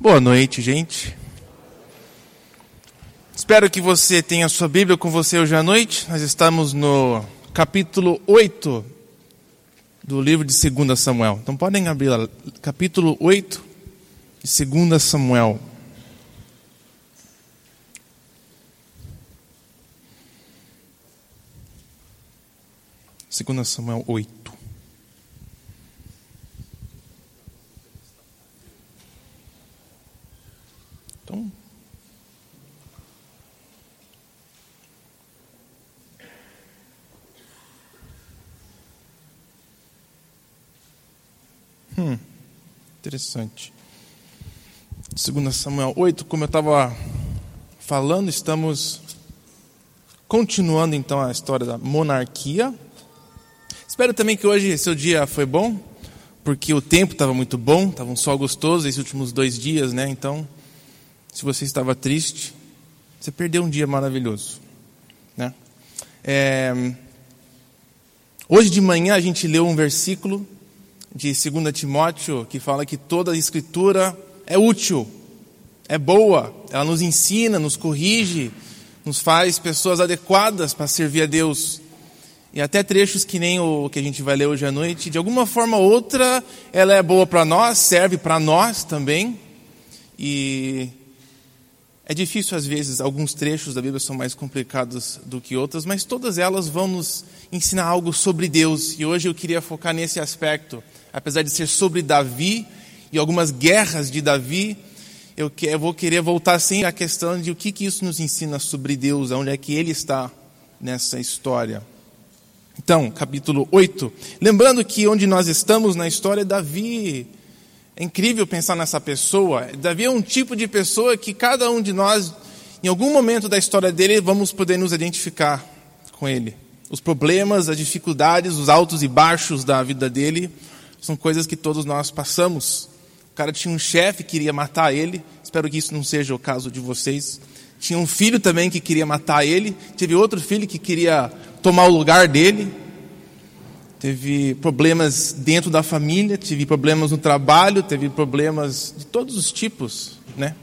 Boa noite, gente. Espero que você tenha sua Bíblia com você hoje à noite. Nós estamos no capítulo 8 do livro de 2 Samuel. Então podem abrir lá, capítulo 8 de 2 Samuel. Segunda Samuel 8. Hum, interessante. 2 Samuel 8, como eu estava falando, estamos continuando então a história da monarquia. Espero também que hoje seu dia foi bom, porque o tempo estava muito bom, estava um sol gostoso esses últimos dois dias, né? Então, se você estava triste, você perdeu um dia maravilhoso. Né? É... Hoje de manhã a gente leu um versículo de 2 Timóteo que fala que toda a escritura é útil, é boa, ela nos ensina, nos corrige, nos faz pessoas adequadas para servir a Deus. E até trechos que nem o que a gente vai ler hoje à noite, de alguma forma ou outra, ela é boa para nós, serve para nós também. E é difícil, às vezes, alguns trechos da Bíblia são mais complicados do que outros, mas todas elas vão nos ensinar algo sobre Deus. E hoje eu queria focar nesse aspecto. Apesar de ser sobre Davi e algumas guerras de Davi, eu, vou querer voltar sempre à questão de o que, que isso nos ensina sobre Deus, onde é que ele está nessa história. Então, capítulo 8. Lembrando que onde nós estamos na história, Davi é incrível pensar nessa pessoa. Davi é um tipo de pessoa que cada um de nós, em algum momento da história dele, vamos poder nos identificar com ele. Os problemas, as dificuldades, os altos e baixos da vida dele são coisas que todos nós passamos. O cara tinha um chefe que queria matar ele. Espero que isso não seja o caso de vocês. Tinha um filho também que queria matar ele. Teve outro filho que queria tomar o lugar dele teve problemas dentro da família, teve problemas no trabalho, teve problemas de todos os tipos, né?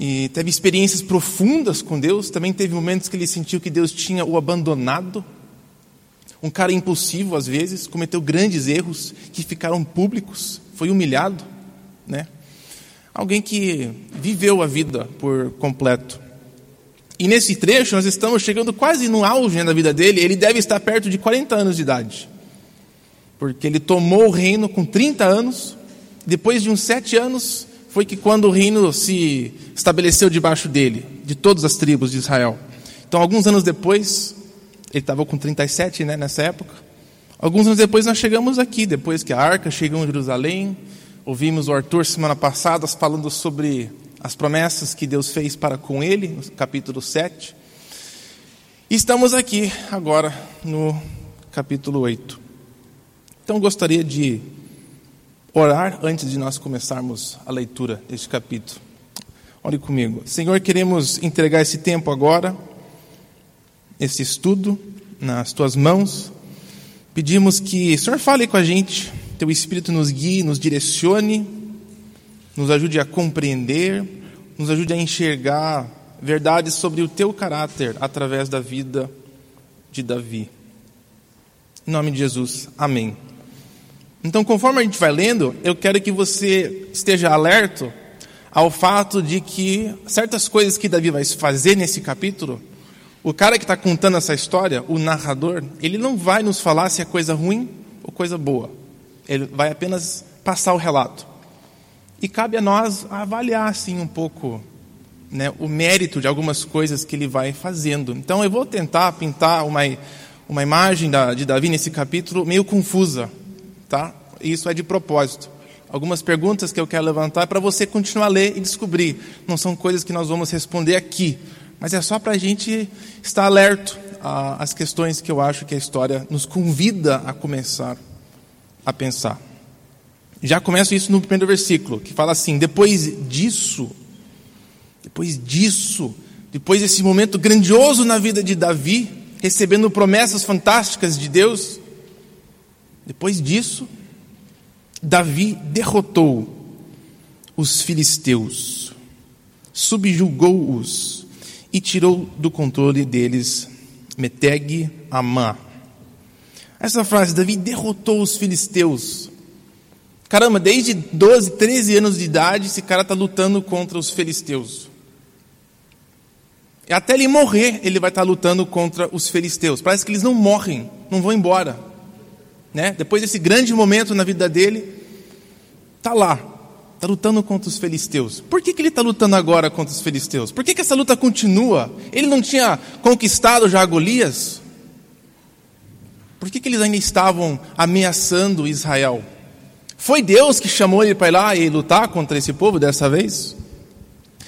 E teve experiências profundas com Deus, também teve momentos que ele sentiu que Deus tinha o abandonado. Um cara impulsivo às vezes, cometeu grandes erros que ficaram públicos, foi humilhado, né? Alguém que viveu a vida por completo. E nesse trecho nós estamos chegando quase no auge né, da vida dele, ele deve estar perto de 40 anos de idade. Porque ele tomou o reino com 30 anos, depois de uns sete anos, foi que quando o reino se estabeleceu debaixo dele, de todas as tribos de Israel. Então, alguns anos depois, ele estava com 37 né, nessa época, alguns anos depois nós chegamos aqui, depois que a arca chegou em Jerusalém, ouvimos o Arthur semana passada falando sobre as promessas que Deus fez para com ele, no capítulo 7. E estamos aqui agora no capítulo 8. Então gostaria de orar antes de nós começarmos a leitura deste capítulo. Ore comigo. Senhor, queremos entregar esse tempo agora, esse estudo, nas tuas mãos. Pedimos que o Senhor fale com a gente, teu Espírito nos guie, nos direcione nos ajude a compreender, nos ajude a enxergar verdades sobre o teu caráter através da vida de Davi. Em nome de Jesus, amém. Então, conforme a gente vai lendo, eu quero que você esteja alerto ao fato de que certas coisas que Davi vai fazer nesse capítulo, o cara que está contando essa história, o narrador, ele não vai nos falar se é coisa ruim ou coisa boa. Ele vai apenas passar o relato. E cabe a nós avaliar assim um pouco né, o mérito de algumas coisas que ele vai fazendo. Então eu vou tentar pintar uma, uma imagem da, de Davi nesse capítulo meio confusa, tá? Isso é de propósito. Algumas perguntas que eu quero levantar é para você continuar a ler e descobrir. Não são coisas que nós vamos responder aqui, mas é só para a gente estar alerto às questões que eu acho que a história nos convida a começar a pensar. Já começo isso no primeiro versículo, que fala assim: depois disso, depois disso, depois desse momento grandioso na vida de Davi, recebendo promessas fantásticas de Deus, depois disso, Davi derrotou os filisteus, subjugou-os e tirou do controle deles Meteg Amã. Essa frase, Davi derrotou os filisteus. Caramba, desde 12, 13 anos de idade, esse cara está lutando contra os filisteus. Até ele morrer, ele vai estar tá lutando contra os filisteus. Parece que eles não morrem, não vão embora. Né? Depois desse grande momento na vida dele, está lá, está lutando contra os filisteus. Por que, que ele está lutando agora contra os filisteus? Por que, que essa luta continua? Ele não tinha conquistado já Golias? Por que, que eles ainda estavam ameaçando Israel? Foi Deus que chamou ele para ir lá e lutar contra esse povo dessa vez?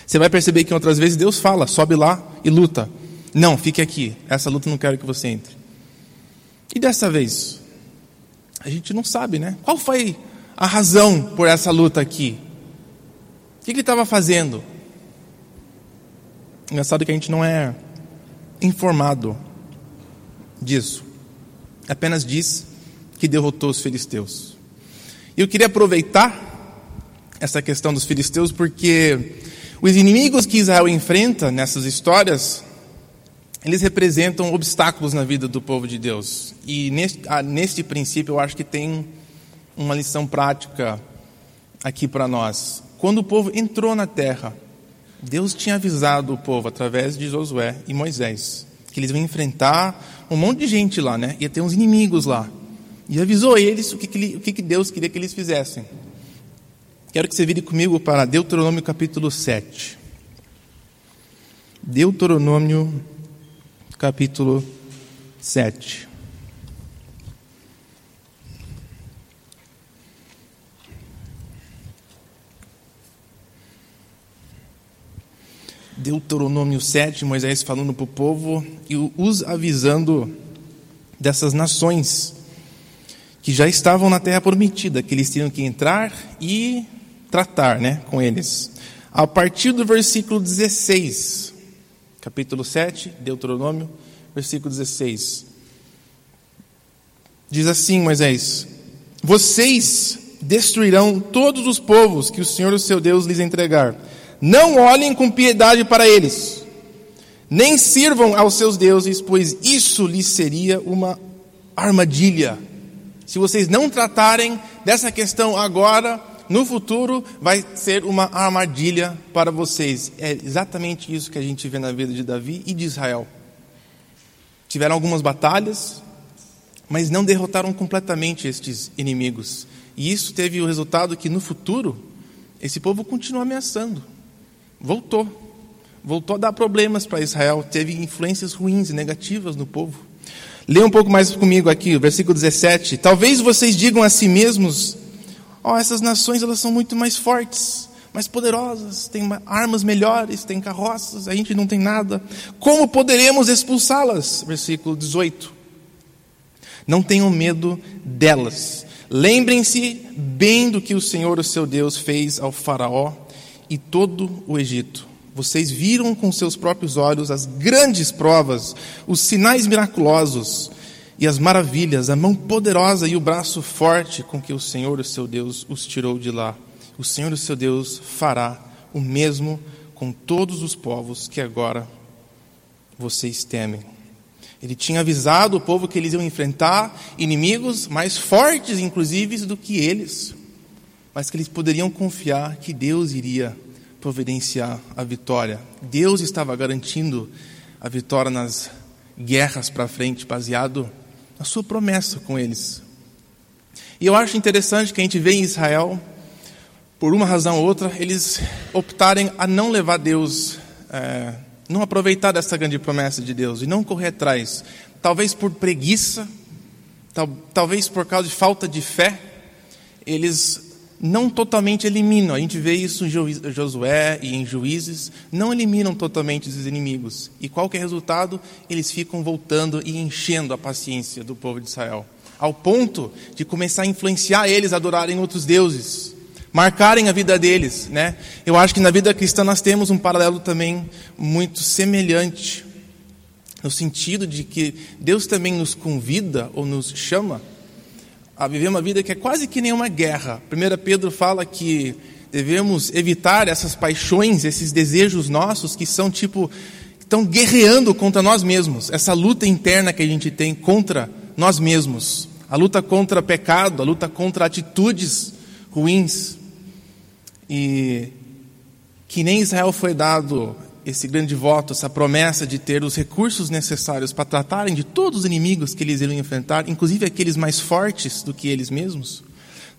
Você vai perceber que outras vezes Deus fala, sobe lá e luta. Não, fique aqui. Essa luta não quero que você entre. E dessa vez? A gente não sabe, né? Qual foi a razão por essa luta aqui? Que ele estava fazendo? Engraçado que a gente não é informado disso. Apenas diz que derrotou os filisteus. E eu queria aproveitar essa questão dos filisteus porque os inimigos que Israel enfrenta nessas histórias, eles representam obstáculos na vida do povo de Deus. E neste, ah, neste princípio eu acho que tem uma lição prática aqui para nós. Quando o povo entrou na terra, Deus tinha avisado o povo através de Josué e Moisés que eles iam enfrentar um monte de gente lá, né? Ia ter uns inimigos lá. E avisou eles o que, que, o que, Deus queria que eles fizessem. Quero que você vire comigo para Deuteronômio capítulo 7. Deuteronômio capítulo 7. Deuteronômio 7, Moisés falando para o povo e os avisando dessas nações que já estavam na terra prometida, que eles tinham que entrar e tratar né, com eles. A partir do versículo 16, capítulo 7, Deuteronômio, versículo 16. Diz assim Moisés: Vocês destruirão todos os povos que o Senhor, o seu Deus, lhes entregar. Não olhem com piedade para eles, nem sirvam aos seus deuses, pois isso lhes seria uma armadilha se vocês não tratarem dessa questão agora, no futuro vai ser uma armadilha para vocês. É exatamente isso que a gente vê na vida de Davi e de Israel. Tiveram algumas batalhas, mas não derrotaram completamente estes inimigos. E isso teve o resultado que no futuro esse povo continua ameaçando. Voltou. Voltou a dar problemas para Israel, teve influências ruins e negativas no povo. Leia um pouco mais comigo aqui, o versículo 17. Talvez vocês digam a si mesmos: oh, essas nações elas são muito mais fortes, mais poderosas, têm armas melhores, têm carroças, a gente não tem nada. Como poderemos expulsá-las? Versículo 18. Não tenham medo delas. Lembrem-se bem do que o Senhor, o seu Deus, fez ao Faraó e todo o Egito vocês viram com seus próprios olhos as grandes provas, os sinais miraculosos e as maravilhas, a mão poderosa e o braço forte com que o Senhor, o seu Deus, os tirou de lá. O Senhor, o seu Deus, fará o mesmo com todos os povos que agora vocês temem. Ele tinha avisado o povo que eles iam enfrentar inimigos mais fortes, inclusive, do que eles, mas que eles poderiam confiar que Deus iria providenciar a vitória. Deus estava garantindo a vitória nas guerras para frente, baseado na sua promessa com eles. E eu acho interessante que a gente vê em Israel, por uma razão ou outra, eles optarem a não levar Deus, é, não aproveitar dessa grande promessa de Deus e não correr atrás. Talvez por preguiça, tal, talvez por causa de falta de fé, eles não totalmente eliminam. A gente vê isso em Josué e em Juízes, não eliminam totalmente os inimigos. E qual que é o resultado? Eles ficam voltando e enchendo a paciência do povo de Israel, ao ponto de começar a influenciar eles a adorarem outros deuses, marcarem a vida deles, né? Eu acho que na vida cristã nós temos um paralelo também muito semelhante, no sentido de que Deus também nos convida ou nos chama a viver uma vida que é quase que nem uma guerra. 1 Pedro fala que devemos evitar essas paixões, esses desejos nossos que são tipo estão guerreando contra nós mesmos, essa luta interna que a gente tem contra nós mesmos, a luta contra pecado, a luta contra atitudes ruins. E que nem Israel foi dado esse grande voto, essa promessa de ter os recursos necessários para tratarem de todos os inimigos que eles iriam enfrentar, inclusive aqueles mais fortes do que eles mesmos.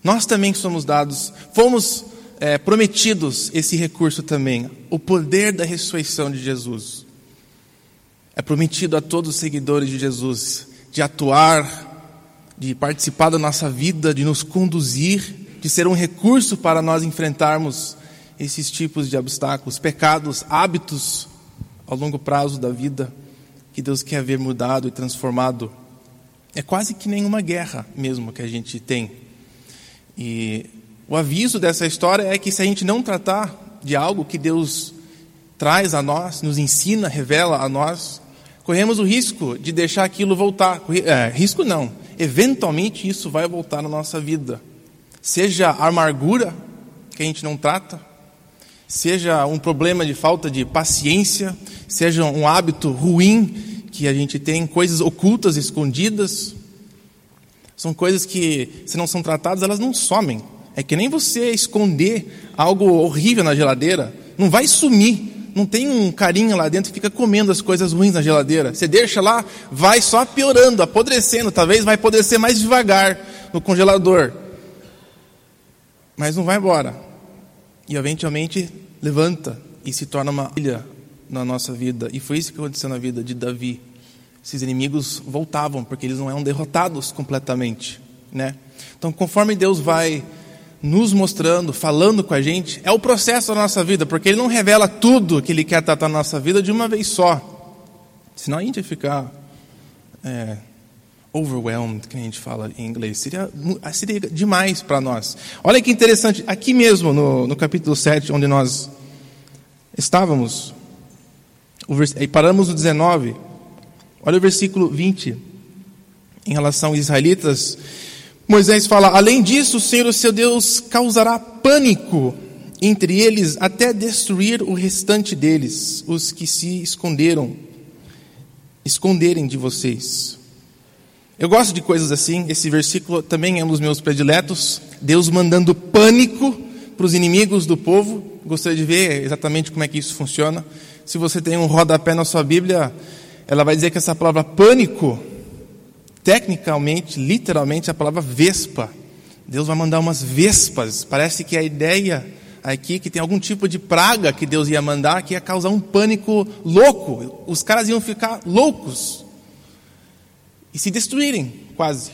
Nós também somos dados, fomos é, prometidos esse recurso também, o poder da ressurreição de Jesus. É prometido a todos os seguidores de Jesus de atuar, de participar da nossa vida, de nos conduzir, de ser um recurso para nós enfrentarmos esses tipos de obstáculos, pecados, hábitos ao longo prazo da vida que Deus quer ver mudado e transformado. É quase que nenhuma guerra mesmo que a gente tem. E o aviso dessa história é que se a gente não tratar de algo que Deus traz a nós, nos ensina, revela a nós, corremos o risco de deixar aquilo voltar. É, risco não. Eventualmente isso vai voltar na nossa vida. Seja a amargura que a gente não trata, seja um problema de falta de paciência, seja um hábito ruim que a gente tem, coisas ocultas, escondidas. São coisas que, se não são tratadas, elas não somem. É que nem você esconder algo horrível na geladeira, não vai sumir, não tem um carinho lá dentro que fica comendo as coisas ruins na geladeira. Você deixa lá, vai só piorando, apodrecendo. Talvez vai apodrecer mais devagar no congelador. Mas não vai embora. E eventualmente levanta e se torna uma ilha na nossa vida. E foi isso que aconteceu na vida de Davi. Esses inimigos voltavam, porque eles não eram derrotados completamente. Né? Então, conforme Deus vai nos mostrando, falando com a gente, é o processo da nossa vida, porque Ele não revela tudo que Ele quer tratar na nossa vida de uma vez só. Senão a gente ia ficar é, overwhelmed, que a gente fala em inglês. Seria, seria demais para nós. Olha que interessante, aqui mesmo no, no capítulo 7, onde nós estávamos, e paramos no 19, olha o versículo 20, em relação aos israelitas Moisés fala: Além disso, o Senhor, o seu Deus, causará pânico entre eles até destruir o restante deles, os que se esconderam, esconderem de vocês. Eu gosto de coisas assim, esse versículo também é um dos meus prediletos. Deus mandando pânico para os inimigos do povo. Gostaria de ver exatamente como é que isso funciona. Se você tem um rodapé na sua Bíblia, ela vai dizer que essa palavra pânico tecnicamente, literalmente, a palavra vespa. Deus vai mandar umas vespas. Parece que a ideia aqui é que tem algum tipo de praga que Deus ia mandar que ia causar um pânico louco. Os caras iam ficar loucos e se destruírem, quase.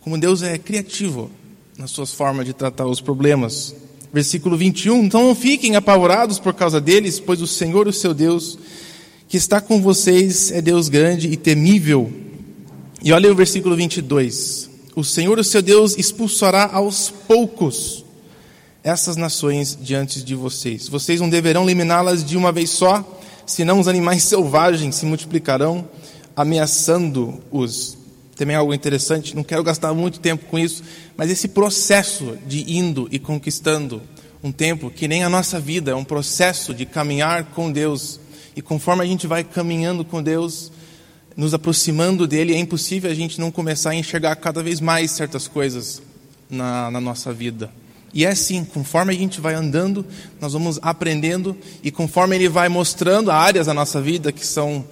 Como Deus é criativo nas suas formas de tratar os problemas. Versículo 21. Então não fiquem apavorados por causa deles, pois o Senhor, o seu Deus, que está com vocês, é Deus grande e temível e olha o versículo 22. O Senhor, o seu Deus, expulsará aos poucos essas nações diante de vocês. Vocês não deverão eliminá-las de uma vez só, senão os animais selvagens se multiplicarão, ameaçando-os. Também é algo interessante, não quero gastar muito tempo com isso, mas esse processo de indo e conquistando um tempo, que nem a nossa vida, é um processo de caminhar com Deus. E conforme a gente vai caminhando com Deus, nos aproximando dele, é impossível a gente não começar a enxergar cada vez mais certas coisas na, na nossa vida. E é assim, conforme a gente vai andando, nós vamos aprendendo, e conforme ele vai mostrando áreas da nossa vida que são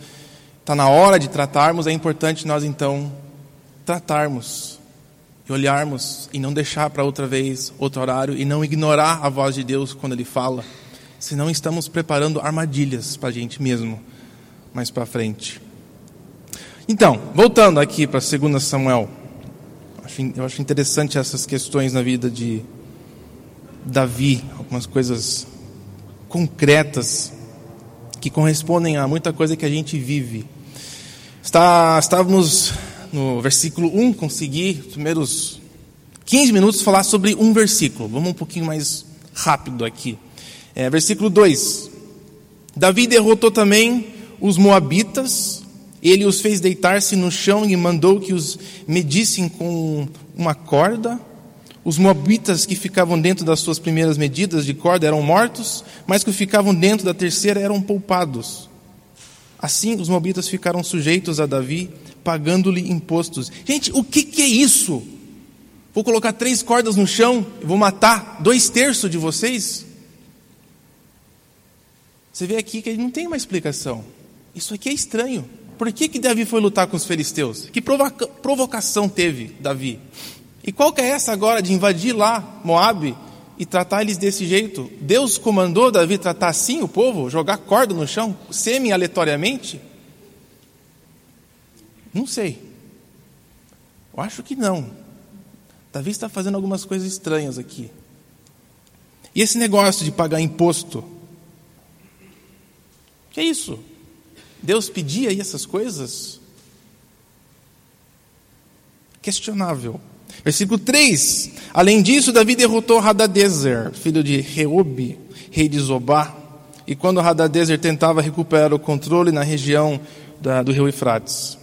está na hora de tratarmos, é importante nós então tratarmos e olharmos e não deixar para outra vez, outro horário e não ignorar a voz de Deus quando ele fala, senão estamos preparando armadilhas para a gente mesmo mais para frente. Então, voltando aqui para 2 Samuel, eu acho interessante essas questões na vida de Davi, algumas coisas concretas que correspondem a muita coisa que a gente vive. Está, estávamos no versículo 1, consegui, os primeiros 15 minutos, falar sobre um versículo. Vamos um pouquinho mais rápido aqui. É, versículo 2: Davi derrotou também os Moabitas ele os fez deitar-se no chão e mandou que os medissem com uma corda. Os moabitas que ficavam dentro das suas primeiras medidas de corda eram mortos, mas que ficavam dentro da terceira eram poupados. Assim, os moabitas ficaram sujeitos a Davi, pagando-lhe impostos. Gente, o que, que é isso? Vou colocar três cordas no chão e vou matar dois terços de vocês? Você vê aqui que ele não tem uma explicação. Isso aqui é estranho. Por que, que Davi foi lutar com os filisteus? Que provoca provocação teve Davi? E qual que é essa agora de invadir lá Moabe e tratar eles desse jeito? Deus comandou Davi tratar assim o povo, jogar corda no chão, semi-aleatoriamente? Não sei. Eu acho que não. Davi está fazendo algumas coisas estranhas aqui. E esse negócio de pagar imposto? Que é isso? Deus pedia aí essas coisas? Questionável. Versículo 3: Além disso, Davi derrotou Hadadezer, filho de Reobe, rei de Zobá. E quando Hadadezer tentava recuperar o controle na região da, do rio Efrates,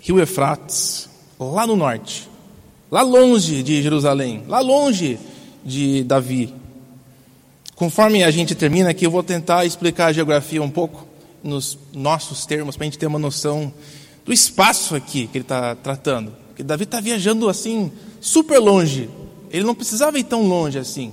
rio Efrates, lá no norte, lá longe de Jerusalém, lá longe de Davi. Conforme a gente termina aqui, eu vou tentar explicar a geografia um pouco nos nossos termos, para a gente ter uma noção do espaço aqui que ele está tratando. Porque Davi está viajando assim, super longe. Ele não precisava ir tão longe assim.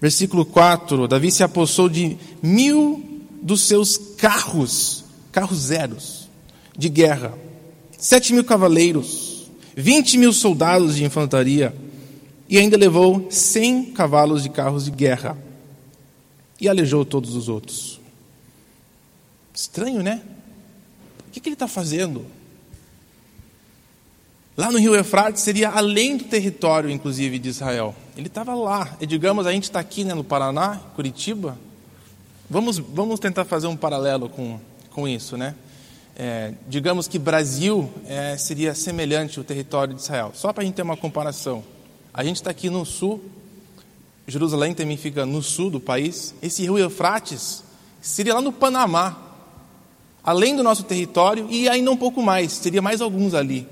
Versículo 4: Davi se apossou de mil dos seus carros, carros zeros, de guerra, sete mil cavaleiros, vinte mil soldados de infantaria, e ainda levou cem cavalos de carros de guerra, e aleijou todos os outros. Estranho, né? O que, que ele está fazendo? Lá no rio Eufrates seria além do território, inclusive, de Israel. Ele estava lá. E digamos, a gente está aqui né, no Paraná, Curitiba. Vamos, vamos tentar fazer um paralelo com, com isso, né? É, digamos que Brasil é, seria semelhante ao território de Israel. Só para a gente ter uma comparação. A gente está aqui no sul, Jerusalém também fica no sul do país. Esse rio Eufrates seria lá no Panamá, além do nosso território e ainda um pouco mais, teria mais alguns ali.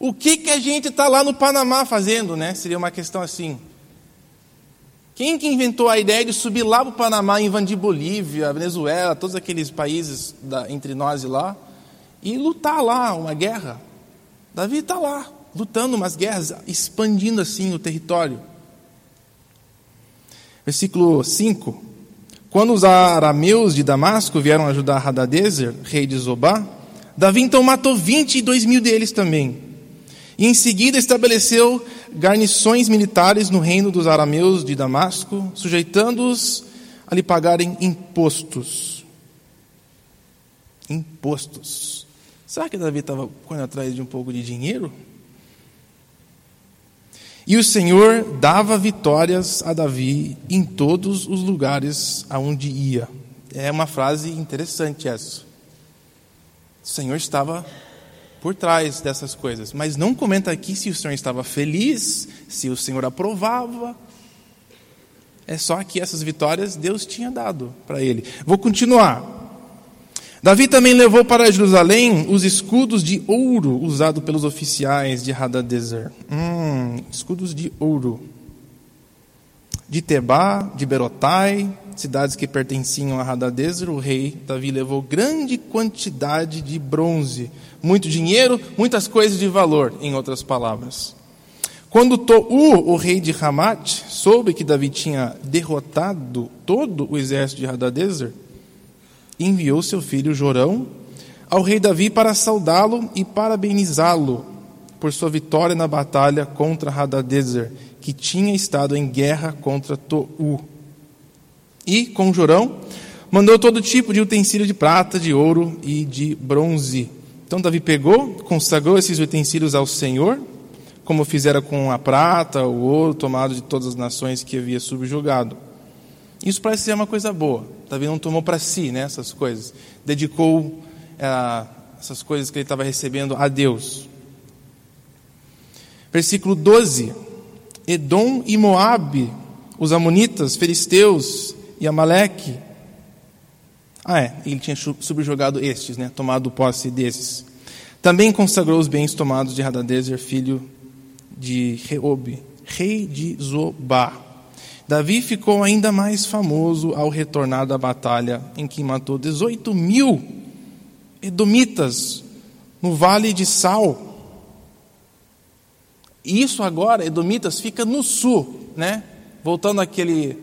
O que, que a gente está lá no Panamá fazendo, né? Seria uma questão assim. Quem que inventou a ideia de subir lá para o Panamá, invadir Bolívia, Venezuela, todos aqueles países da, entre nós e lá, e lutar lá uma guerra? Davi está lá, lutando umas guerras, expandindo assim o território. Versículo 5. Quando os arameus de Damasco vieram ajudar Hadadezer, rei de Zobá, Davi então matou 22 mil deles também e em seguida estabeleceu garnições militares no reino dos arameus de Damasco, sujeitando-os a lhe pagarem impostos. Impostos. Será que Davi estava correndo atrás de um pouco de dinheiro? E o Senhor dava vitórias a Davi em todos os lugares aonde ia. É uma frase interessante essa. O Senhor estava por trás dessas coisas. Mas não comenta aqui se o Senhor estava feliz, se o Senhor aprovava. É só que essas vitórias Deus tinha dado para ele. Vou continuar. Davi também levou para Jerusalém os escudos de ouro usados pelos oficiais de Hadadezer. Hum, escudos de ouro. De Tebá, de Berotai, cidades que pertenciam a Hadadezer, o rei Davi levou grande quantidade de bronze muito dinheiro, muitas coisas de valor, em outras palavras. Quando Tou, o rei de Hamat, soube que Davi tinha derrotado todo o exército de Hadadezer, enviou seu filho Jorão ao rei Davi para saudá-lo e parabenizá-lo por sua vitória na batalha contra Hadadezer, que tinha estado em guerra contra Tou. E, com Jorão, mandou todo tipo de utensílio de prata, de ouro e de bronze então Davi pegou, consagrou esses utensílios ao Senhor, como fizera com a prata, o ouro tomado de todas as nações que havia subjugado. Isso parece ser uma coisa boa. Davi não tomou para si né, essas coisas. Dedicou é, essas coisas que ele estava recebendo a Deus. Versículo 12. Edom e Moabe, os amonitas, filisteus e Amaleque, ah, é, ele tinha subjugado estes, né, tomado posse desses. Também consagrou os bens tomados de Hadadezer, filho de Reobe, rei de Zobá. Davi ficou ainda mais famoso ao retornar da batalha, em que matou 18 mil edomitas no vale de Sal. E isso agora, edomitas, fica no sul, né? Voltando àquele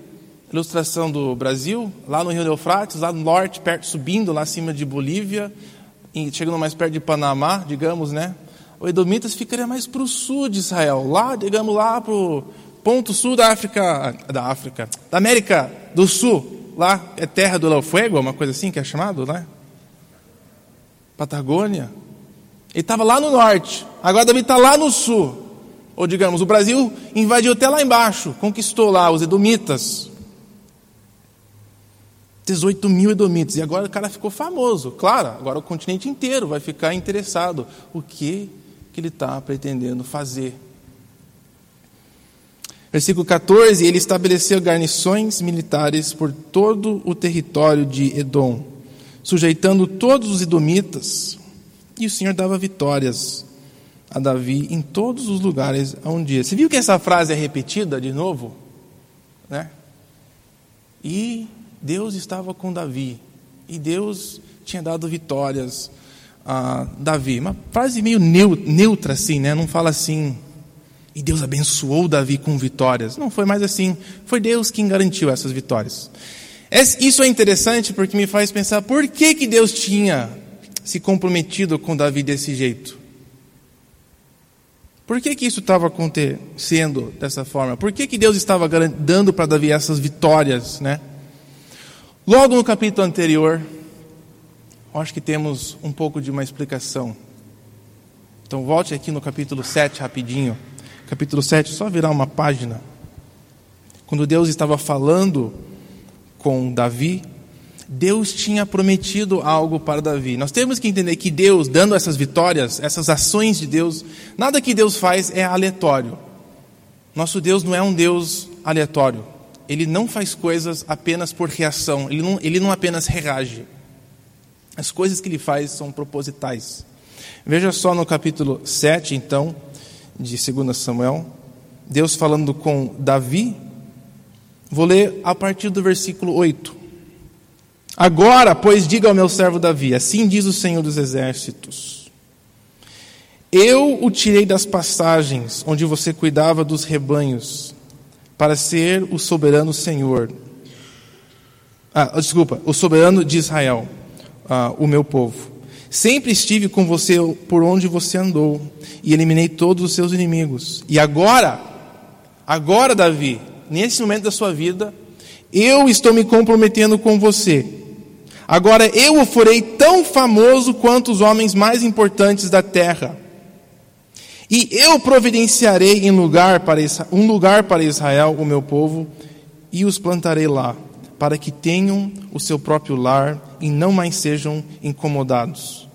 ilustração do Brasil, lá no Rio Eufrates, lá no norte, perto, subindo lá acima de Bolívia, chegando mais perto de Panamá, digamos, né? O Edomitas ficaria mais para o sul de Israel, lá, digamos, lá para o ponto sul da África, da África, da América do Sul, lá é terra do El Fuego, uma coisa assim que é chamado, né? Patagônia. Ele estava lá no norte, agora Davi está lá no sul. Ou digamos, o Brasil invadiu até lá embaixo, conquistou lá os Edomitas. 18 mil edomitas. E agora o cara ficou famoso. Claro, agora o continente inteiro vai ficar interessado. O que, que ele está pretendendo fazer? Versículo 14: Ele estabeleceu garnições militares por todo o território de Edom, sujeitando todos os edomitas. E o Senhor dava vitórias a Davi em todos os lugares onde ia. Você viu que essa frase é repetida de novo? Né? E Deus estava com Davi e Deus tinha dado vitórias a Davi. Uma frase meio neutra assim, né? Não fala assim. E Deus abençoou Davi com vitórias. Não foi mais assim. Foi Deus quem garantiu essas vitórias. Isso é interessante porque me faz pensar por que, que Deus tinha se comprometido com Davi desse jeito. Por que, que isso estava acontecendo dessa forma? Por que, que Deus estava dando para Davi essas vitórias, né? Logo no capítulo anterior, acho que temos um pouco de uma explicação. Então volte aqui no capítulo 7 rapidinho. Capítulo 7, só virar uma página. Quando Deus estava falando com Davi, Deus tinha prometido algo para Davi. Nós temos que entender que Deus, dando essas vitórias, essas ações de Deus, nada que Deus faz é aleatório. Nosso Deus não é um Deus aleatório ele não faz coisas apenas por reação, ele não, ele não apenas reage. As coisas que ele faz são propositais. Veja só no capítulo 7, então, de 2 Samuel, Deus falando com Davi. Vou ler a partir do versículo 8. Agora, pois, diga ao meu servo Davi: Assim diz o Senhor dos Exércitos: Eu o tirei das passagens onde você cuidava dos rebanhos para ser o soberano Senhor. Ah, desculpa, o soberano de Israel, ah, o meu povo. Sempre estive com você por onde você andou e eliminei todos os seus inimigos. E agora, agora, Davi, nesse momento da sua vida, eu estou me comprometendo com você. Agora eu o farei tão famoso quanto os homens mais importantes da terra. E eu providenciarei lugar para, um lugar para Israel, o meu povo, e os plantarei lá, para que tenham o seu próprio lar e não mais sejam incomodados.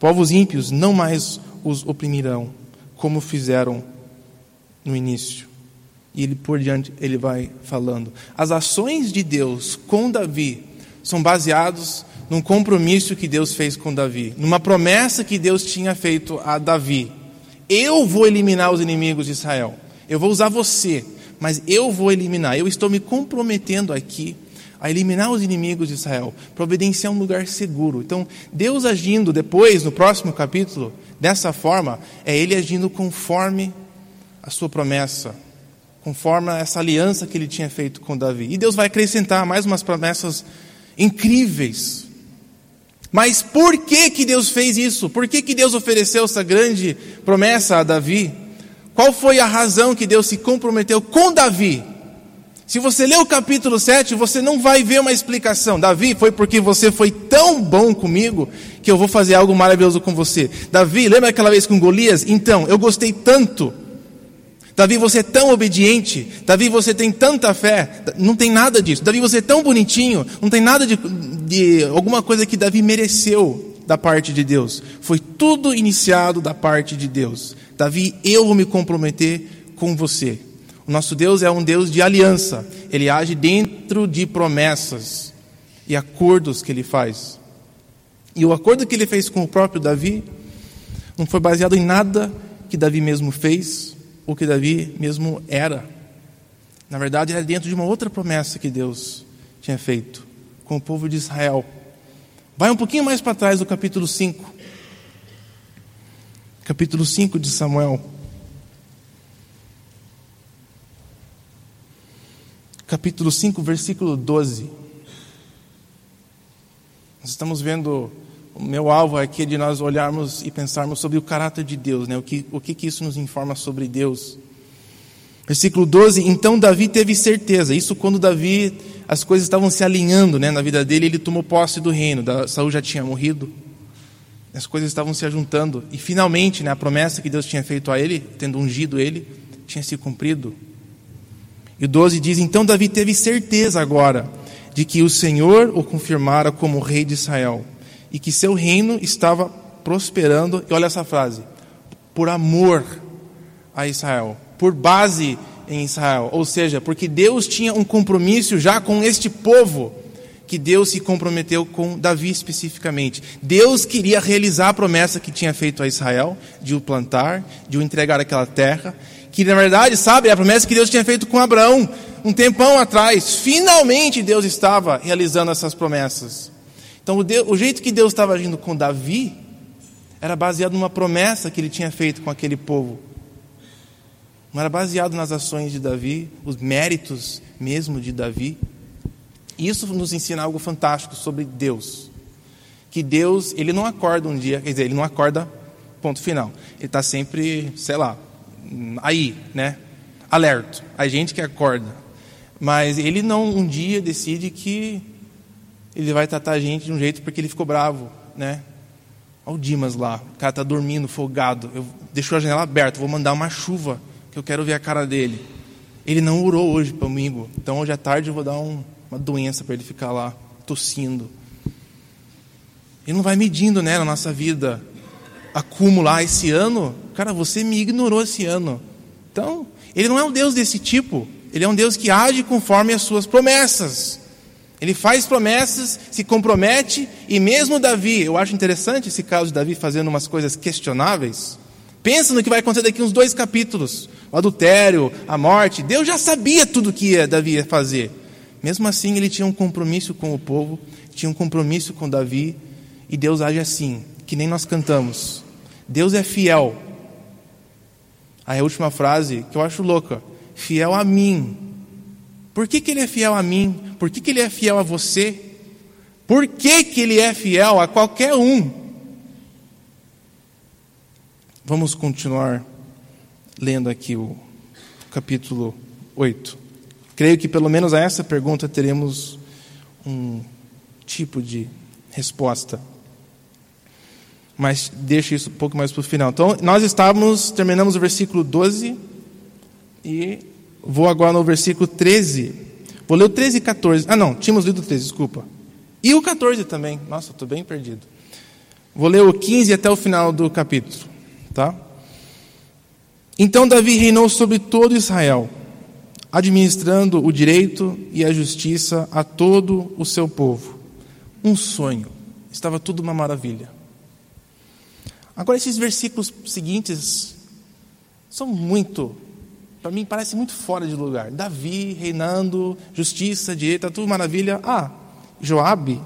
Povos ímpios não mais os oprimirão, como fizeram no início. E ele por diante ele vai falando. As ações de Deus com Davi são baseados num compromisso que Deus fez com Davi, numa promessa que Deus tinha feito a Davi. Eu vou eliminar os inimigos de Israel. Eu vou usar você, mas eu vou eliminar. Eu estou me comprometendo aqui a eliminar os inimigos de Israel, providenciar um lugar seguro. Então, Deus agindo depois, no próximo capítulo, dessa forma, é Ele agindo conforme a sua promessa, conforme essa aliança que Ele tinha feito com Davi. E Deus vai acrescentar mais umas promessas incríveis mas por que, que Deus fez isso? Por que, que Deus ofereceu essa grande promessa a Davi? Qual foi a razão que Deus se comprometeu com Davi? Se você ler o capítulo 7, você não vai ver uma explicação. Davi, foi porque você foi tão bom comigo que eu vou fazer algo maravilhoso com você. Davi, lembra aquela vez com Golias? Então, eu gostei tanto. Davi, você é tão obediente. Davi, você tem tanta fé. Não tem nada disso. Davi, você é tão bonitinho. Não tem nada de, de alguma coisa que Davi mereceu da parte de Deus. Foi tudo iniciado da parte de Deus. Davi, eu vou me comprometer com você. O nosso Deus é um Deus de aliança. Ele age dentro de promessas e acordos que ele faz. E o acordo que ele fez com o próprio Davi Não foi baseado em nada que Davi mesmo fez ou que Davi mesmo era. Na verdade, era dentro de uma outra promessa que Deus tinha feito com o povo de Israel. Vai um pouquinho mais para trás do capítulo 5. Capítulo 5 de Samuel. Capítulo 5, versículo 12. Nós estamos vendo, o meu alvo aqui é de nós olharmos e pensarmos sobre o caráter de Deus, né? o, que, o que, que isso nos informa sobre Deus. Versículo 12: Então Davi teve certeza, isso quando Davi, as coisas estavam se alinhando né, na vida dele, ele tomou posse do reino, Saul já tinha morrido, as coisas estavam se ajuntando, e finalmente né, a promessa que Deus tinha feito a ele, tendo ungido ele, tinha se cumprido. E o 12 diz: Então Davi teve certeza agora de que o Senhor o confirmara como rei de Israel e que seu reino estava prosperando. E olha essa frase: por amor a Israel, por base em Israel, ou seja, porque Deus tinha um compromisso já com este povo que Deus se comprometeu com Davi especificamente. Deus queria realizar a promessa que tinha feito a Israel de o plantar, de o entregar aquela terra, que na verdade, sabe, é a promessa que Deus tinha feito com Abraão um tempão atrás, finalmente Deus estava realizando essas promessas. Então, o, jeito que Deus estava agindo com Davi era baseado numa promessa que ele tinha feito com aquele povo. Não era baseado nas ações de Davi, os méritos mesmo de Davi. Isso nos ensina algo fantástico sobre Deus. Que Deus, ele não acorda um dia, quer dizer, ele não acorda, ponto final. Ele está sempre, sei lá, aí, né? Alerto. A gente que acorda. Mas ele não um dia decide que ele vai tratar a gente de um jeito porque ele ficou bravo, né? Olha o Dimas lá, o cara está dormindo, folgado. Eu deixou a janela aberta, vou mandar uma chuva, que eu quero ver a cara dele. Ele não urou hoje comigo, então hoje à tarde eu vou dar um, uma doença para ele ficar lá tossindo. Ele não vai medindo né, na nossa vida. Acumular esse ano, cara, você me ignorou esse ano. Então, ele não é um Deus desse tipo. Ele é um Deus que age conforme as suas promessas. Ele faz promessas, se compromete, e mesmo Davi, eu acho interessante esse caso de Davi fazendo umas coisas questionáveis. Pensa no que vai acontecer daqui uns dois capítulos: o adultério, a morte. Deus já sabia tudo o que Davi ia fazer. Mesmo assim, ele tinha um compromisso com o povo, tinha um compromisso com Davi, e Deus age assim, que nem nós cantamos. Deus é fiel. Aí a última frase, que eu acho louca fiel a mim. Por que, que ele é fiel a mim? Por que, que ele é fiel a você? Por que, que ele é fiel a qualquer um? Vamos continuar lendo aqui o capítulo 8. Creio que pelo menos a essa pergunta teremos um tipo de resposta. Mas deixo isso um pouco mais para o final. Então, nós estávamos, terminamos o versículo 12 e vou agora no versículo 13. Vou ler o 13 e 14. Ah, não, tínhamos lido o 13, desculpa. E o 14 também. Nossa, estou bem perdido. Vou ler o 15 até o final do capítulo. Tá? Então Davi reinou sobre todo Israel, administrando o direito e a justiça a todo o seu povo. Um sonho. Estava tudo uma maravilha. Agora, esses versículos seguintes são muito para mim parece muito fora de lugar. Davi reinando, justiça, direita, tudo maravilha. Ah, Joabe,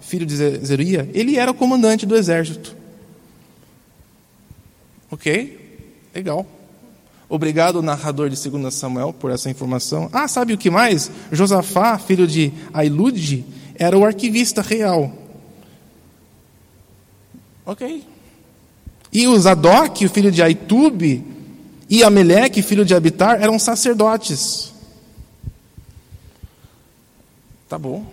filho de Zeruia, ele era o comandante do exército. Ok, legal. Obrigado, narrador de 2 Samuel, por essa informação. Ah, sabe o que mais? Josafá, filho de Ailude, era o arquivista real. Ok. E o Zadok, o filho de Aitube, e Ameleque, filho de Abitar, eram sacerdotes. Tá bom.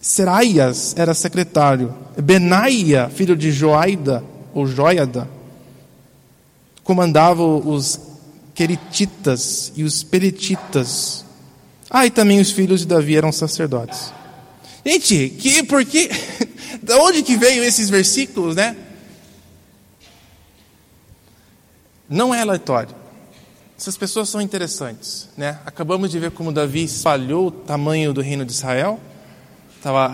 Seraias era secretário. Benaia, filho de Joaida, ou Joiada, comandava os querititas e os perititas. Ah, e também os filhos de Davi eram sacerdotes. Gente, que, por que, da onde que veio esses versículos, né? Não é aleatório. Essas pessoas são interessantes. Né? Acabamos de ver como Davi espalhou o tamanho do reino de Israel,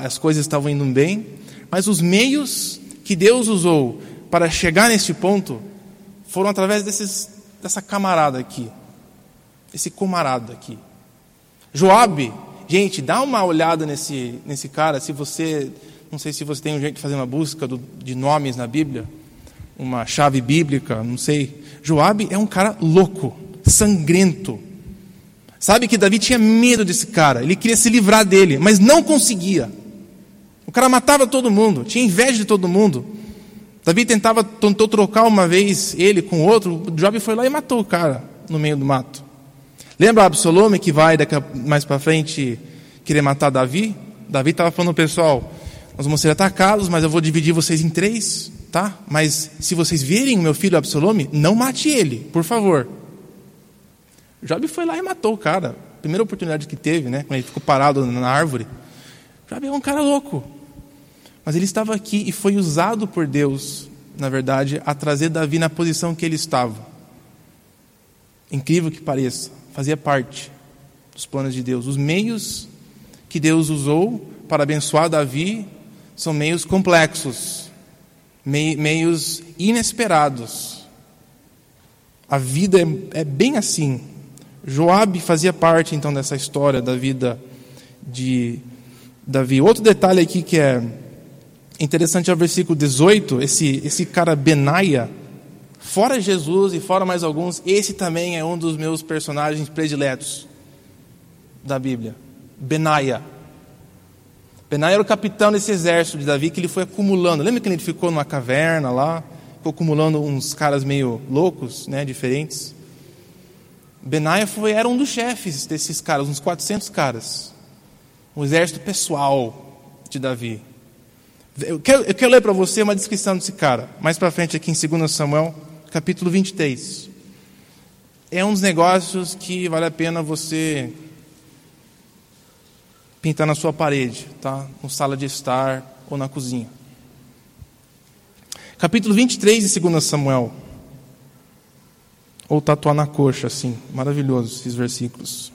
as coisas estavam indo bem, mas os meios que Deus usou para chegar neste ponto foram através desses, dessa camarada aqui. Esse camarada aqui. Joabe, gente, dá uma olhada nesse, nesse cara, se você, não sei se você tem um jeito de fazer uma busca do, de nomes na Bíblia, uma chave bíblica, não sei. Joabe é um cara louco, sangrento. Sabe que Davi tinha medo desse cara, ele queria se livrar dele, mas não conseguia. O cara matava todo mundo, tinha inveja de todo mundo. Davi tentava, tentou trocar uma vez ele com outro, Job foi lá e matou o cara no meio do mato. Lembra Absalome que vai daqui a, mais para frente querer matar Davi? Davi estava falando, pessoal, nós vamos ser atacados, mas eu vou dividir vocês em três, tá? Mas se vocês virem o meu filho Absalome, não mate ele, por favor. Job foi lá e matou o cara. Primeira oportunidade que teve, né? Quando ele ficou parado na árvore. Job é um cara louco. Mas ele estava aqui e foi usado por Deus, na verdade, a trazer Davi na posição que ele estava. Incrível que pareça, fazia parte dos planos de Deus. Os meios que Deus usou para abençoar Davi são meios complexos, meios inesperados. A vida é, é bem assim. Joabe fazia parte então dessa história da vida de Davi. Outro detalhe aqui que é Interessante é o versículo 18, esse, esse cara Benaia, fora Jesus e fora mais alguns, esse também é um dos meus personagens prediletos da Bíblia. Benaia. Benaia era o capitão desse exército de Davi que ele foi acumulando. Lembra que ele ficou numa caverna lá, ficou acumulando uns caras meio loucos, né, diferentes? Benaia foi, era um dos chefes desses caras, uns 400 caras. Um exército pessoal de Davi. Eu quero, eu quero ler para você uma descrição desse cara, mais para frente aqui em 2 Samuel, capítulo 23. É um dos negócios que vale a pena você pintar na sua parede, tá? Na sala de estar ou na cozinha. Capítulo 23 de 2 Samuel. Ou tatuar na coxa, assim. Maravilhoso esses versículos.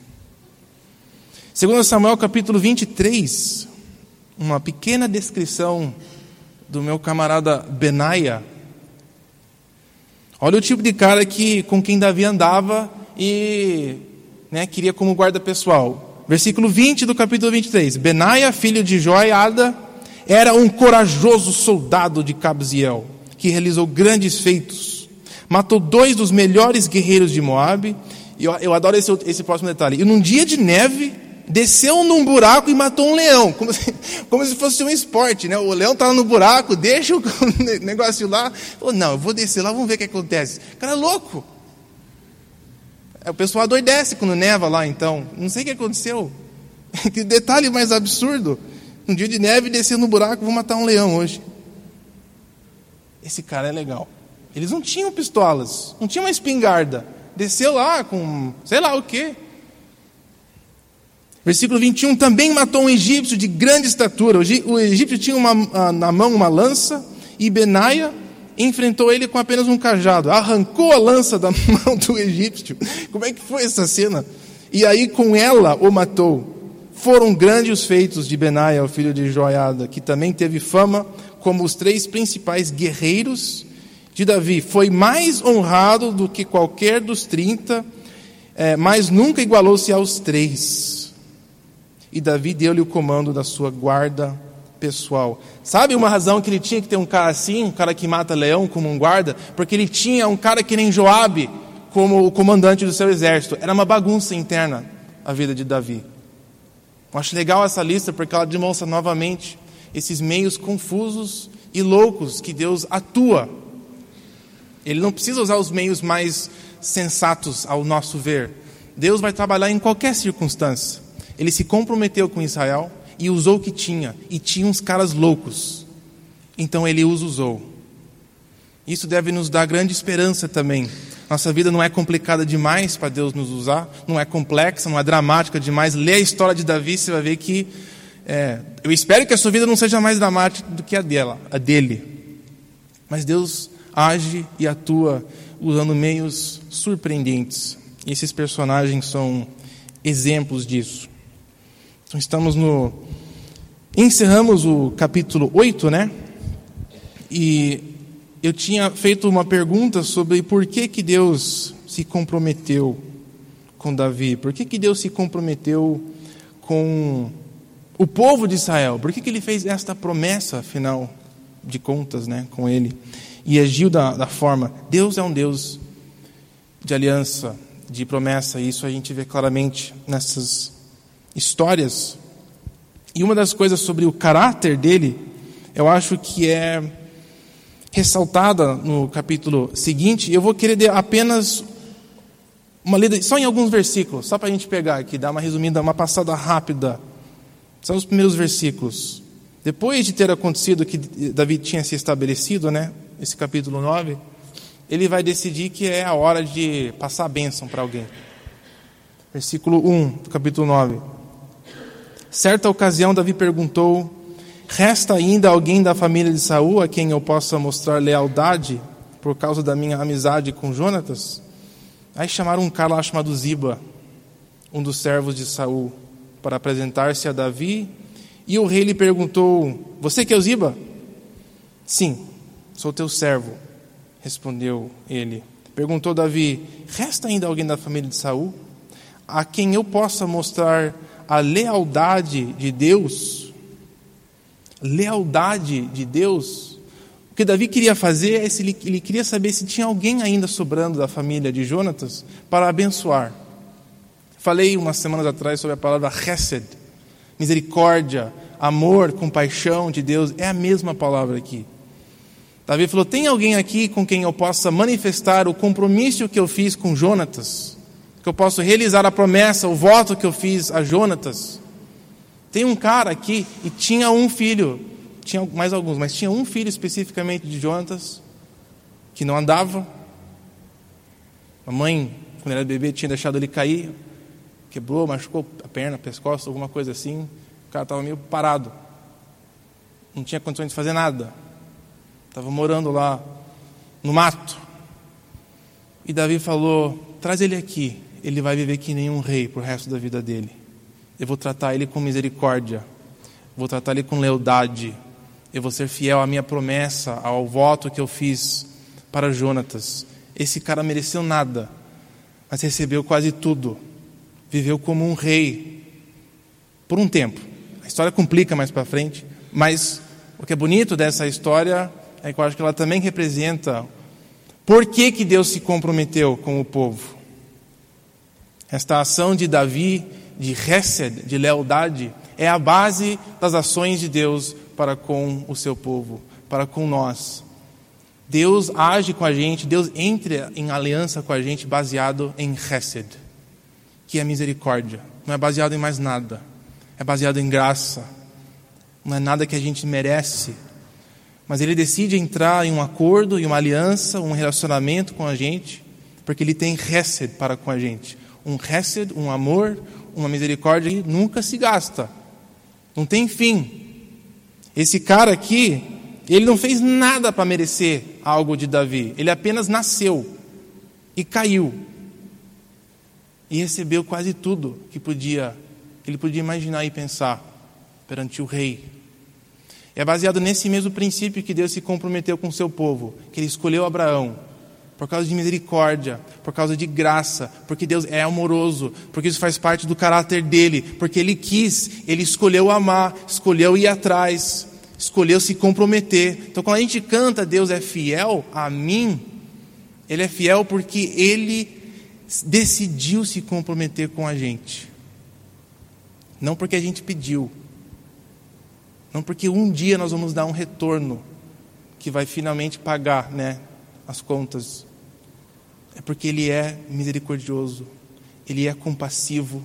2 Samuel, capítulo 23 uma pequena descrição do meu camarada Benaia. Olha o tipo de cara que com quem Davi andava e né, queria como guarda pessoal. Versículo 20 do capítulo 23. Benaia, filho de Joiada, era um corajoso soldado de Cabziel, que realizou grandes feitos. Matou dois dos melhores guerreiros de Moabe. E eu, eu adoro esse, esse próximo detalhe. E num dia de neve, desceu num buraco e matou um leão, como se, como se fosse um esporte, né? O leão estava no buraco, deixa o negócio lá. Falou, não, eu vou descer lá, vamos ver o que acontece. Cara louco. É, o pessoal adoidece quando neva lá, então. Não sei o que aconteceu. Que detalhe mais absurdo. Um dia de neve, descer no buraco, vou matar um leão hoje. Esse cara é legal. Eles não tinham pistolas, não tinham uma espingarda. Desceu lá com sei lá o quê. Versículo 21, também matou um egípcio de grande estatura. O egípcio tinha uma, na mão uma lança e Benaia enfrentou ele com apenas um cajado. Arrancou a lança da mão do egípcio. Como é que foi essa cena? E aí com ela o matou. Foram grandes os feitos de Benaia, o filho de Joiada, que também teve fama como os três principais guerreiros de Davi. Foi mais honrado do que qualquer dos trinta, é, mas nunca igualou-se aos três e Davi deu-lhe o comando da sua guarda pessoal. Sabe uma razão que ele tinha que ter um cara assim, um cara que mata leão como um guarda? Porque ele tinha um cara que nem Joabe como o comandante do seu exército. Era uma bagunça interna a vida de Davi. Eu acho legal essa lista porque ela demonstra novamente esses meios confusos e loucos que Deus atua. Ele não precisa usar os meios mais sensatos ao nosso ver. Deus vai trabalhar em qualquer circunstância. Ele se comprometeu com Israel e usou o que tinha. E tinha uns caras loucos. Então ele os usou. Isso deve nos dar grande esperança também. Nossa vida não é complicada demais para Deus nos usar, não é complexa, não é dramática demais. Lê a história de Davi, você vai ver que. É, eu espero que a sua vida não seja mais dramática do que a dela, a dele. Mas Deus age e atua usando meios surpreendentes. E esses personagens são exemplos disso. Então estamos no. Encerramos o capítulo 8, né? E eu tinha feito uma pergunta sobre por que, que Deus se comprometeu com Davi, por que, que Deus se comprometeu com o povo de Israel, por que, que ele fez esta promessa, afinal de contas, né, com ele, e agiu da, da forma. Deus é um Deus de aliança, de promessa, e isso a gente vê claramente nessas histórias. E uma das coisas sobre o caráter dele, eu acho que é ressaltada no capítulo seguinte. Eu vou querer apenas uma lida, só em alguns versículos, só para a gente pegar aqui, dar uma resumida, uma passada rápida. São os primeiros versículos. Depois de ter acontecido que Davi tinha se estabelecido, né, esse capítulo 9, ele vai decidir que é a hora de passar a bênção para alguém. Versículo 1 do capítulo 9. Certa ocasião, Davi perguntou Resta ainda alguém da família de Saul a quem eu possa mostrar lealdade por causa da minha amizade com Jonatas? Aí chamaram um cara lá chamado Ziba, um dos servos de Saul, para apresentar-se a Davi. E o rei lhe perguntou: Você que é o Ziba? Sim, sou teu servo, respondeu ele. Perguntou Davi: Resta ainda alguém da família de Saul a quem eu possa mostrar a lealdade de Deus lealdade de Deus, o que Davi queria fazer é ele, ele queria saber se tinha alguém ainda sobrando da família de Jonatas para abençoar. Falei umas semanas atrás sobre a palavra chesed, misericórdia, amor, compaixão de Deus, é a mesma palavra aqui. Davi falou: tem alguém aqui com quem eu possa manifestar o compromisso que eu fiz com Jonatas? Que eu possa realizar a promessa, o voto que eu fiz a Jonatas? Tem um cara aqui e tinha um filho, tinha mais alguns, mas tinha um filho especificamente de Jonatas que não andava. A mãe, quando era bebê, tinha deixado ele cair, quebrou, machucou a perna, pescoço, alguma coisa assim. O cara estava meio parado, não tinha condições de fazer nada. Estava morando lá no mato. E Davi falou: traz ele aqui, ele vai viver que nem um rei o resto da vida dele. Eu vou tratar ele com misericórdia. Vou tratar ele com lealdade. Eu vou ser fiel à minha promessa, ao voto que eu fiz para Jonatas. Esse cara mereceu nada, mas recebeu quase tudo. Viveu como um rei por um tempo. A história complica mais para frente, mas o que é bonito dessa história é que eu acho que ela também representa por que, que Deus se comprometeu com o povo. Esta ação de Davi de Hesed, de lealdade, é a base das ações de Deus para com o seu povo, para com nós. Deus age com a gente, Deus entra em aliança com a gente baseado em Hesed, que é misericórdia. Não é baseado em mais nada, é baseado em graça. Não é nada que a gente merece, mas Ele decide entrar em um acordo, em uma aliança, um relacionamento com a gente, porque Ele tem Hesed para com a gente. Um Hesed, um amor, uma misericórdia que nunca se gasta, não tem fim. Esse cara aqui, ele não fez nada para merecer algo de Davi, ele apenas nasceu e caiu e recebeu quase tudo que podia, que ele podia imaginar e pensar perante o rei. É baseado nesse mesmo princípio que Deus se comprometeu com seu povo, que ele escolheu Abraão, por causa de misericórdia, por causa de graça, porque Deus é amoroso, porque isso faz parte do caráter dele, porque ele quis, ele escolheu amar, escolheu ir atrás, escolheu se comprometer. Então, quando a gente canta Deus é fiel a mim, ele é fiel porque ele decidiu se comprometer com a gente, não porque a gente pediu, não porque um dia nós vamos dar um retorno que vai finalmente pagar, né, as contas é porque Ele é misericordioso, Ele é compassivo,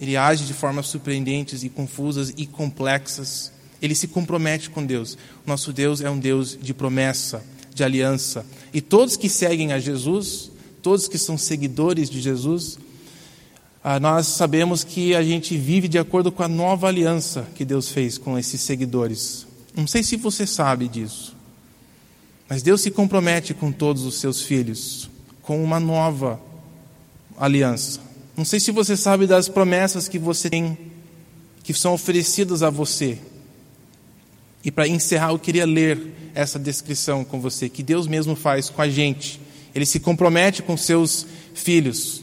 Ele age de formas surpreendentes e confusas e complexas. Ele se compromete com Deus. Nosso Deus é um Deus de promessa, de aliança. E todos que seguem a Jesus, todos que são seguidores de Jesus, ah, nós sabemos que a gente vive de acordo com a nova aliança que Deus fez com esses seguidores. Não sei se você sabe disso, mas Deus se compromete com todos os seus filhos com uma nova aliança. Não sei se você sabe das promessas que você tem, que são oferecidas a você. E para encerrar, eu queria ler essa descrição com você, que Deus mesmo faz com a gente. Ele se compromete com seus filhos.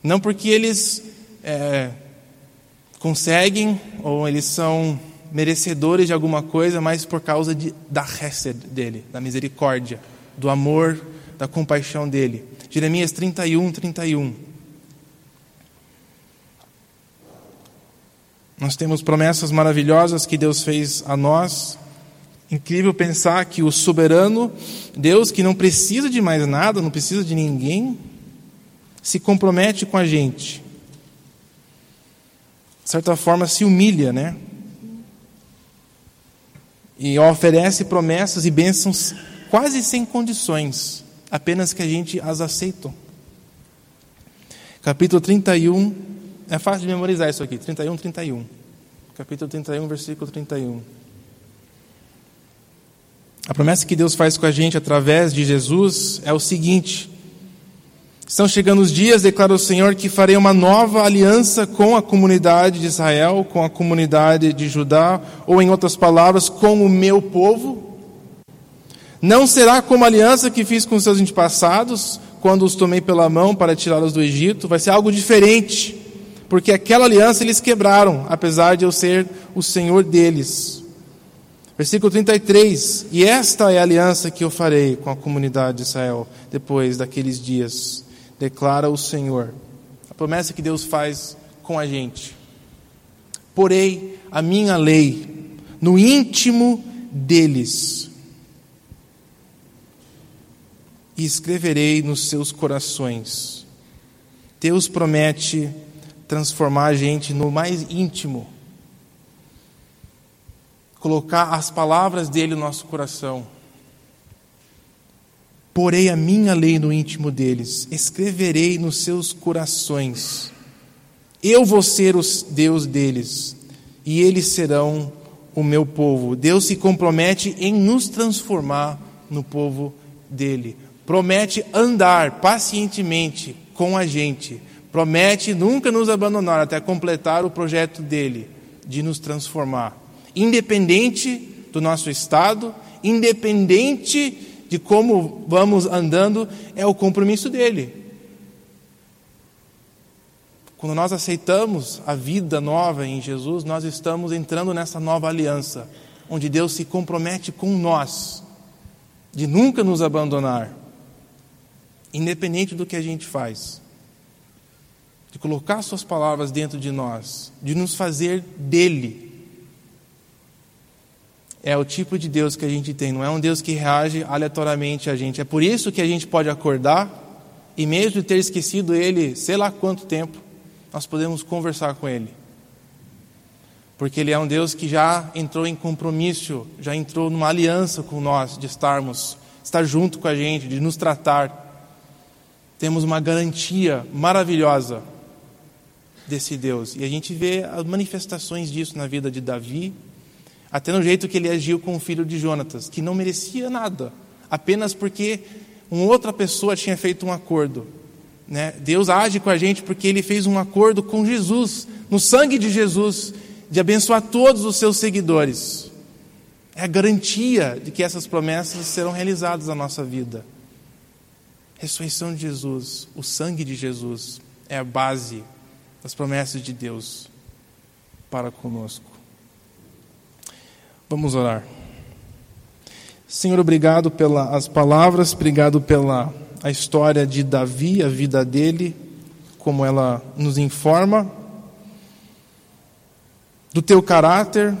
Não porque eles é, conseguem ou eles são merecedores de alguma coisa, mas por causa de, da hesed dele, da misericórdia, do amor, da compaixão dele. Jeremias 31, 31. Nós temos promessas maravilhosas que Deus fez a nós. Incrível pensar que o soberano Deus, que não precisa de mais nada, não precisa de ninguém, se compromete com a gente. De certa forma, se humilha, né? E oferece promessas e bênçãos quase sem condições, apenas que a gente as aceita. Capítulo 31, é fácil de memorizar isso aqui, 31, 31. Capítulo 31, versículo 31. A promessa que Deus faz com a gente através de Jesus é o seguinte: Estão chegando os dias, declara o Senhor, que farei uma nova aliança com a comunidade de Israel, com a comunidade de Judá, ou em outras palavras, com o meu povo. Não será como a aliança que fiz com seus antepassados, quando os tomei pela mão para tirá-los do Egito, vai ser algo diferente, porque aquela aliança eles quebraram, apesar de eu ser o Senhor deles. Versículo 33: E esta é a aliança que eu farei com a comunidade de Israel depois daqueles dias declara o Senhor. A promessa que Deus faz com a gente. Porei a minha lei no íntimo deles e escreverei nos seus corações. Deus promete transformar a gente no mais íntimo, colocar as palavras dele no nosso coração Porei a minha lei no íntimo deles, escreverei nos seus corações. Eu vou ser o Deus deles, e eles serão o meu povo. Deus se compromete em nos transformar no povo dele. Promete andar pacientemente com a gente. Promete nunca nos abandonar até completar o projeto dele de nos transformar. Independente do nosso estado, independente de como vamos andando, é o compromisso dele. Quando nós aceitamos a vida nova em Jesus, nós estamos entrando nessa nova aliança, onde Deus se compromete com nós, de nunca nos abandonar, independente do que a gente faz, de colocar Suas palavras dentro de nós, de nos fazer dele é o tipo de Deus que a gente tem, não é um Deus que reage aleatoriamente a gente. É por isso que a gente pode acordar e, mesmo ter esquecido Ele, sei lá quanto tempo, nós podemos conversar com Ele. Porque Ele é um Deus que já entrou em compromisso, já entrou numa aliança com nós, de estarmos, estar junto com a gente, de nos tratar. Temos uma garantia maravilhosa desse Deus. E a gente vê as manifestações disso na vida de Davi, até no jeito que ele agiu com o filho de Jonatas, que não merecia nada, apenas porque uma outra pessoa tinha feito um acordo. Né? Deus age com a gente porque ele fez um acordo com Jesus, no sangue de Jesus, de abençoar todos os seus seguidores. É a garantia de que essas promessas serão realizadas na nossa vida. Ressurreição de Jesus, o sangue de Jesus, é a base das promessas de Deus para conosco. Vamos orar. Senhor, obrigado pelas palavras, obrigado pela a história de Davi, a vida dele, como ela nos informa do teu caráter,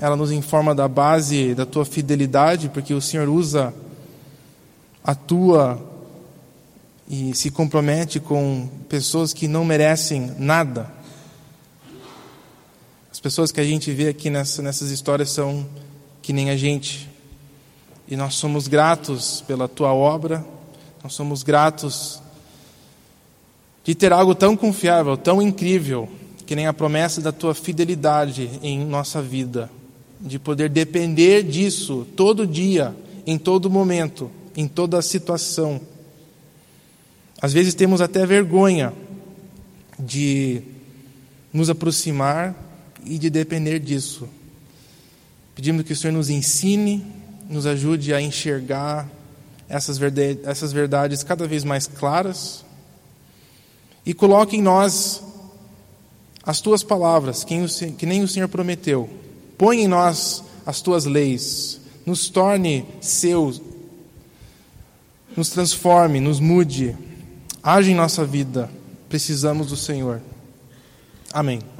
ela nos informa da base da tua fidelidade, porque o Senhor usa a tua e se compromete com pessoas que não merecem nada, as pessoas que a gente vê aqui nessa, nessas histórias são que nem a gente. E nós somos gratos pela tua obra, nós somos gratos de ter algo tão confiável, tão incrível, que nem a promessa da tua fidelidade em nossa vida, de poder depender disso todo dia, em todo momento, em toda situação. Às vezes temos até vergonha de nos aproximar e de depender disso. Pedimos que o Senhor nos ensine, nos ajude a enxergar essas essas verdades cada vez mais claras e coloque em nós as tuas palavras, que nem o Senhor prometeu. Põe em nós as tuas leis, nos torne seus, nos transforme, nos mude, age em nossa vida. Precisamos do Senhor. Amém.